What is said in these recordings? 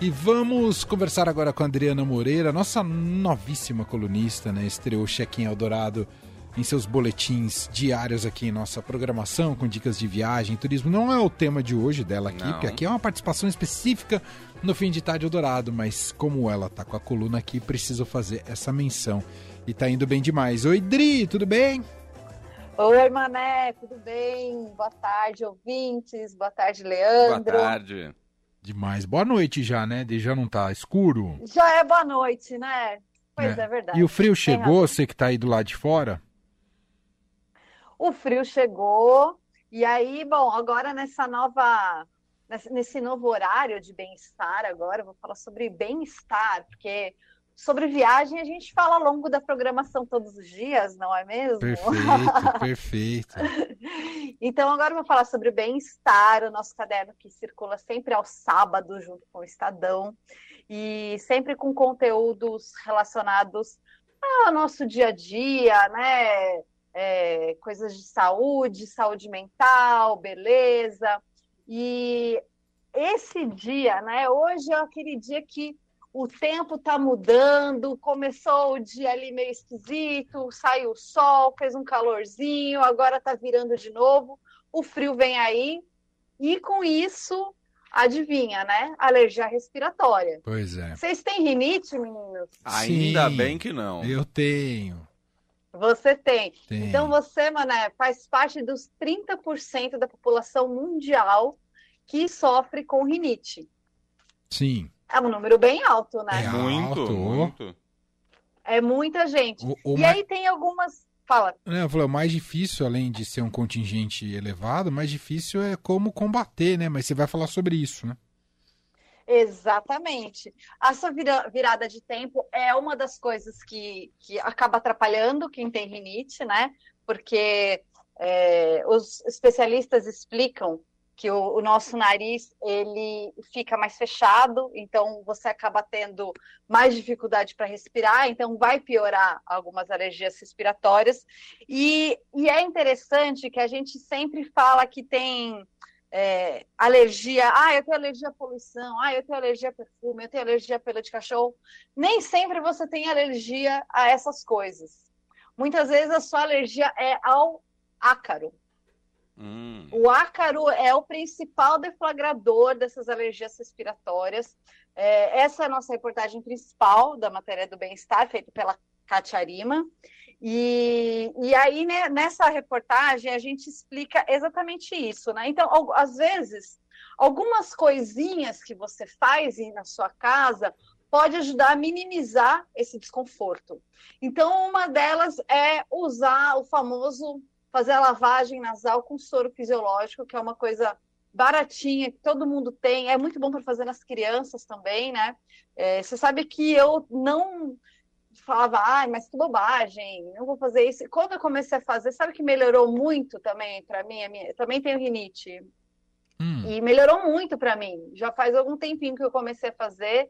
E vamos conversar agora com a Adriana Moreira, nossa novíssima colunista, né? Estreou Check-in Eldorado em seus boletins diários aqui em nossa programação, com dicas de viagem, turismo. Não é o tema de hoje dela aqui, Não. porque aqui é uma participação específica no fim de tarde Eldorado, mas como ela tá com a coluna aqui, preciso fazer essa menção. E tá indo bem demais. Oi, Dri, tudo bem? Oi, Mané, tudo bem? Boa tarde, ouvintes. Boa tarde, Leandro. Boa tarde. Demais. Boa noite já, né? De já não tá escuro? Já é boa noite, né? Pois é, é verdade. E o frio chegou, você que tá aí do lado de fora? O frio chegou. E aí, bom, agora nessa nova nesse novo horário de bem-estar agora, eu vou falar sobre bem-estar, porque sobre viagem a gente fala ao longo da programação todos os dias, não é mesmo? Perfeito, perfeito. então agora eu vou falar sobre bem-estar, o nosso caderno que circula sempre ao sábado junto com o Estadão e sempre com conteúdos relacionados ao nosso dia a dia, né? É, coisas de saúde, saúde mental, beleza. E esse dia, né? Hoje é aquele dia que o tempo está mudando, começou o dia ali meio esquisito, saiu o sol, fez um calorzinho, agora está virando de novo, o frio vem aí, e com isso, adivinha, né? Alergia respiratória. Pois é. Vocês têm rinite, meninos? Ainda Sim, bem que não. Eu tenho. Você tem. tem. Então você, Mané, faz parte dos 30% da população mundial que sofre com rinite. Sim. É um número bem alto, né? É muito, alto. muito. É muita gente. O, o e mais... aí tem algumas. Fala. É, eu falei, o mais difícil, além de ser um contingente elevado, o mais difícil é como combater, né? Mas você vai falar sobre isso, né? Exatamente. Essa vira, virada de tempo é uma das coisas que, que acaba atrapalhando quem tem rinite, né? Porque é, os especialistas explicam que o, o, nosso nariz ele fica mais fechado, então você acaba tendo mais dificuldade para respirar, então vai piorar algumas alergias respiratórias. E, e é interessante que a gente sempre fala que tem é, alergia, ah, eu tenho alergia à poluição, ah, eu tenho alergia a perfume, eu tenho alergia a pelo de cachorro. Nem sempre você tem alergia a essas coisas. Muitas vezes a sua alergia é ao ácaro. Hum. O ácaro é o principal deflagrador dessas alergias respiratórias. É, essa é a nossa reportagem principal da matéria do bem-estar, feita pela Katia Arima. E, e aí, né, nessa reportagem, a gente explica exatamente isso. Né? Então, às vezes, algumas coisinhas que você faz na sua casa pode ajudar a minimizar esse desconforto. Então, uma delas é usar o famoso fazer a lavagem nasal com soro fisiológico, que é uma coisa baratinha, que todo mundo tem, é muito bom para fazer nas crianças também, né? É, você sabe que eu não falava, ai, mas que bobagem, não vou fazer isso. Quando eu comecei a fazer, sabe que melhorou muito também para mim? Minha, também tenho rinite. Hum. E melhorou muito para mim. Já faz algum tempinho que eu comecei a fazer.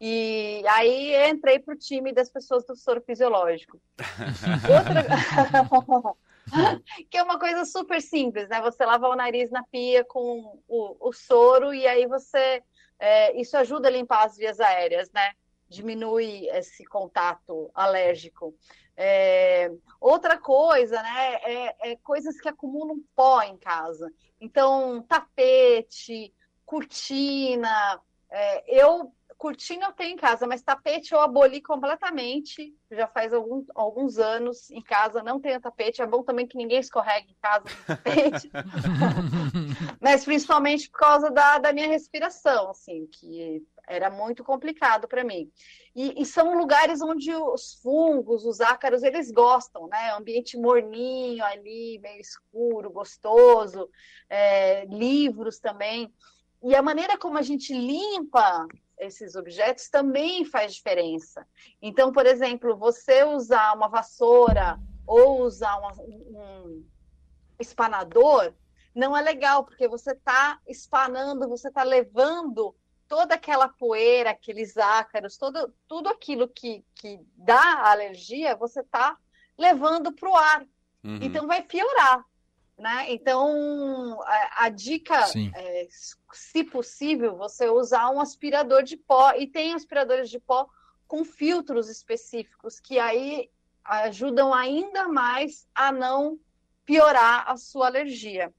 E aí entrei para o time das pessoas do soro fisiológico. Outra... que é uma coisa super simples, né? Você lava o nariz na pia com o, o soro e aí você. É, isso ajuda a limpar as vias aéreas, né? Diminui esse contato alérgico. É, outra coisa, né? É, é coisas que acumulam pó em casa. Então, tapete, cortina. É, eu cortina eu tenho em casa, mas tapete eu aboli completamente. Já faz algum, alguns anos em casa não tenho tapete. É bom também que ninguém escorregue em casa tapete. mas principalmente por causa da, da minha respiração, assim, que era muito complicado para mim. E, e, são lugares onde os fungos, os ácaros, eles gostam, né? Ambiente morninho ali, meio escuro, gostoso, é, livros também. E a maneira como a gente limpa esses objetos também faz diferença. Então, por exemplo, você usar uma vassoura ou usar uma, um espanador não é legal, porque você está espanando, você está levando toda aquela poeira, aqueles ácaros, todo, tudo aquilo que, que dá alergia, você está levando para o ar. Uhum. Então vai piorar. Né? Então, a, a dica é, se possível, você usar um aspirador de pó, e tem aspiradores de pó com filtros específicos, que aí ajudam ainda mais a não piorar a sua alergia.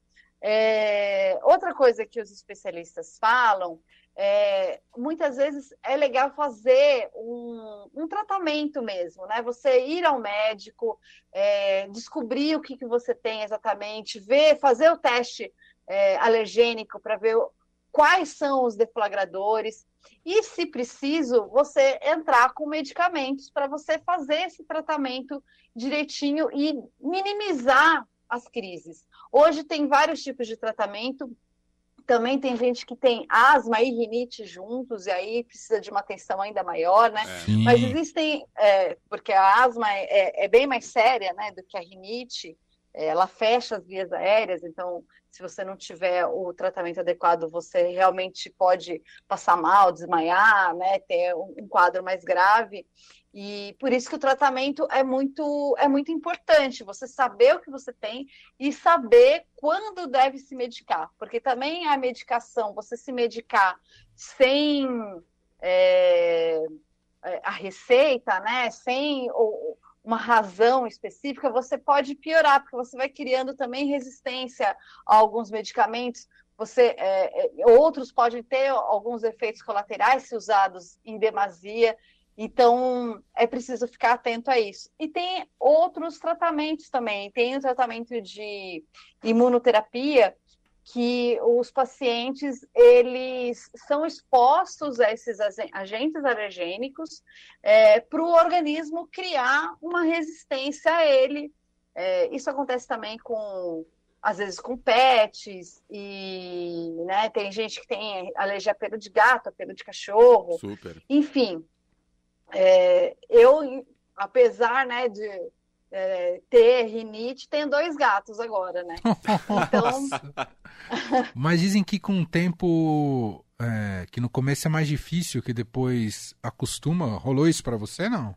É, outra coisa que os especialistas falam é, muitas vezes é legal fazer um, um, tratamento mesmo, né? Você ir ao médico, é, descobrir o que, que você tem exatamente, ver, fazer o teste é, alergênico para ver quais são os deflagradores e, se preciso, você entrar com medicamentos para você fazer esse tratamento direitinho e minimizar as crises. Hoje tem vários tipos de tratamento. Também tem gente que tem asma e rinite juntos, e aí precisa de uma atenção ainda maior, né? É. Mas existem, é, porque a asma é, é, é, bem mais séria, né, do que a rinite, é, ela fecha as vias aéreas, então se você não tiver o tratamento adequado, você realmente pode passar mal, desmaiar, né, ter um, quadro mais grave. E por isso que o tratamento é muito, é muito importante, você saber o que você tem e saber quando deve se medicar. Porque também a medicação, você se medicar sem é, a receita, né? Sem uma razão específica, você pode piorar, porque você vai criando também resistência a alguns medicamentos. Você, é, é outros podem ter alguns efeitos colaterais se usados em demasia. Então, é preciso ficar atento a isso. E tem outros tratamentos também. Tem o tratamento de imunoterapia, que os pacientes eles são expostos a esses agentes alergênicos é, para o organismo criar uma resistência a ele. É, isso acontece também com às vezes com pets e né, tem gente que tem alergia a pelo de gato, a pelo de cachorro, Super. enfim. É, eu, apesar né, de é, ter rinite, tenho dois gatos agora, né? Então. Mas dizem que com o tempo, é, que no começo é mais difícil, que depois acostuma. Rolou isso para você, não?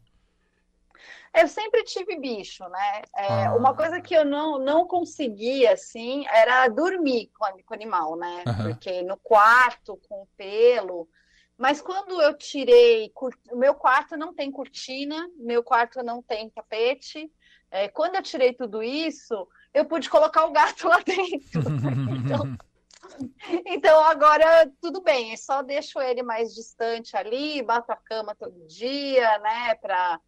Eu sempre tive bicho, né? É, ah. Uma coisa que eu não, não conseguia, assim, era dormir com, com o animal, né? Uhum. Porque no quarto, com pelo, mas quando eu tirei, o meu quarto não tem cortina, meu quarto não tem tapete. É, quando eu tirei tudo isso, eu pude colocar o gato lá dentro. então, então agora tudo bem, eu só deixo ele mais distante ali, bato a cama todo dia, né, para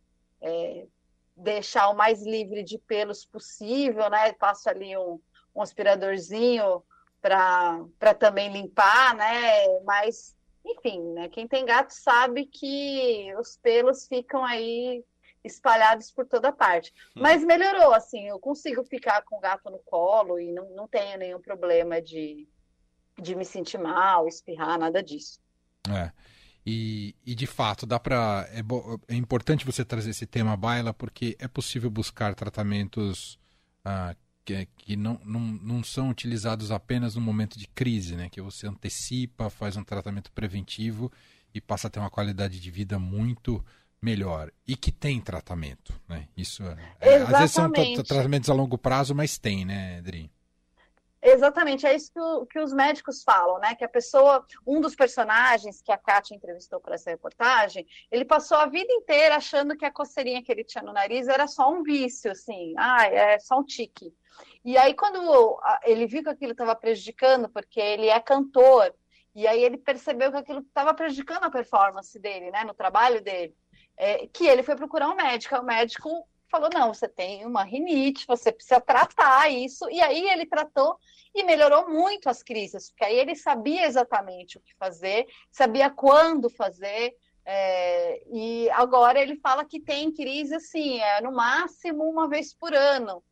é, deixar o mais livre de pelos possível, né? Passo ali um, um aspiradorzinho para também limpar, né? Mas enfim, né? Quem tem gato sabe que os pelos ficam aí espalhados por toda parte. Hum. Mas melhorou, assim, eu consigo ficar com o gato no colo e não, não tenho nenhum problema de, de me sentir espirrar, nada disso. É. E, e de fato, dá para é, é, importante você trazer esse tema à baila porque é possível buscar tratamentos ah, que, que não, não, não são utilizados apenas no momento de crise, né? Que você antecipa, faz um tratamento preventivo e passa a ter uma qualidade de vida muito melhor e que tem tratamento, né? Isso é, é às vezes são tratamentos a longo prazo, mas tem, né, Adri? Exatamente, é isso que, o, que, os médicos falam, né? Que a pessoa, um dos personagens que a Kátia entrevistou para essa reportagem, ele passou a vida inteira achando que a coceirinha que ele tinha no nariz era só um vício, assim, ah, é só um tique. E aí, quando ele viu que aquilo estava prejudicando, porque ele é cantor, e aí ele percebeu que aquilo estava prejudicando a performance dele, né, no trabalho dele, é, que ele foi procurar um médico. O médico falou: não, você tem uma rinite, você precisa tratar isso. E aí ele tratou e melhorou muito as crises, porque aí ele sabia exatamente o que fazer, sabia quando fazer. É, e agora ele fala que tem crise assim, é, no máximo uma vez por ano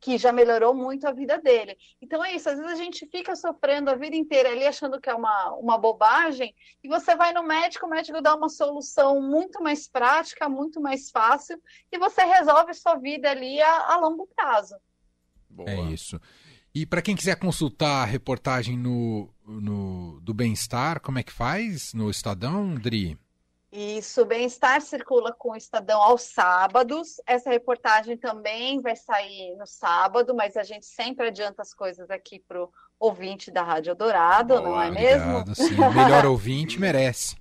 que já melhorou muito a vida dele. Então é isso, às vezes a gente fica sofrendo a vida inteira ali achando que é uma, uma bobagem, e você vai no médico, o médico dá uma solução muito mais prática, muito mais fácil, e você resolve sua vida ali a, a longo prazo. Boa. É isso. E para quem quiser consultar a reportagem no, no do Bem-Estar, como é que faz? No Estadão, Dri? Isso, Bem-Estar circula com o Estadão aos sábados. Essa reportagem também vai sair no sábado, mas a gente sempre adianta as coisas aqui para o ouvinte da Rádio Dourado, Boa, não é obrigado, mesmo? Sim. O melhor ouvinte merece.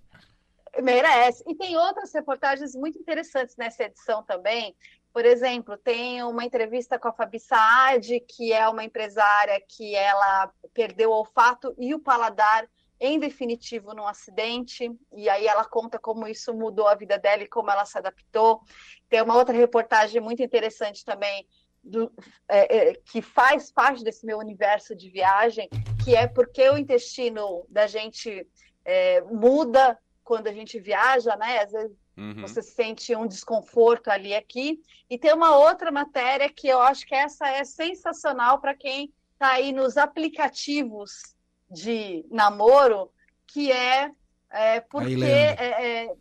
Merece. E tem outras reportagens muito interessantes nessa edição também. Por exemplo, tem uma entrevista com a Fabi Saad, que é uma empresária que ela perdeu o olfato e o paladar em definitivo num acidente, e aí ela conta como isso mudou a vida dela e como ela se adaptou. Tem uma outra reportagem muito interessante também, do, é, é, que faz parte desse meu universo de viagem, que é porque o intestino da gente é, muda quando a gente viaja, né? Às vezes uhum. você sente um desconforto ali aqui. E tem uma outra matéria que eu acho que essa é sensacional para quem está aí nos aplicativos de namoro, que é, é porque. Aí, é, é...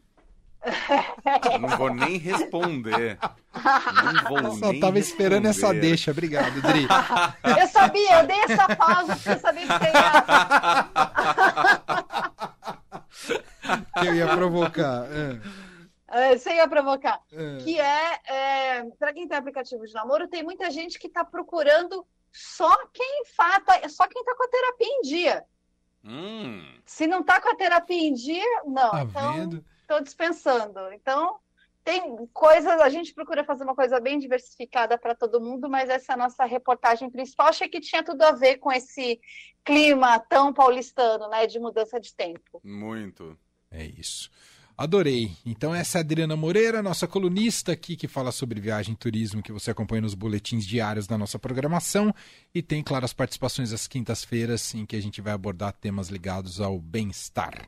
Não vou nem responder. Não vou Só nem tava esperando essa deixa. Obrigado, Dri. Eu sabia, eu dei essa pausa porque eu sabia que você ia. eu ia provocar. É. é. Você ia provocar. É. Que é, é para quem tem aplicativo de namoro, tem muita gente que está procurando só quem fata, só quem está com a terapia em dia. Hum. Se não está com a terapia em dia, não. Tá então, estou dispensando. Então, tem coisas, a gente procura fazer uma coisa bem diversificada para todo mundo, mas essa é a nossa reportagem principal. Achei que tinha tudo a ver com esse clima tão paulistano, né, de mudança de tempo. Muito. É isso. Adorei. Então essa é a Adriana Moreira, nossa colunista aqui que fala sobre viagem e turismo que você acompanha nos boletins diários da nossa programação e tem, claro, as participações às quintas-feiras em que a gente vai abordar temas ligados ao bem-estar.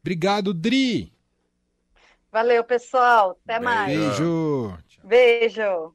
Obrigado, Dri. Valeu, pessoal. Até mais. Beijo. Beijo.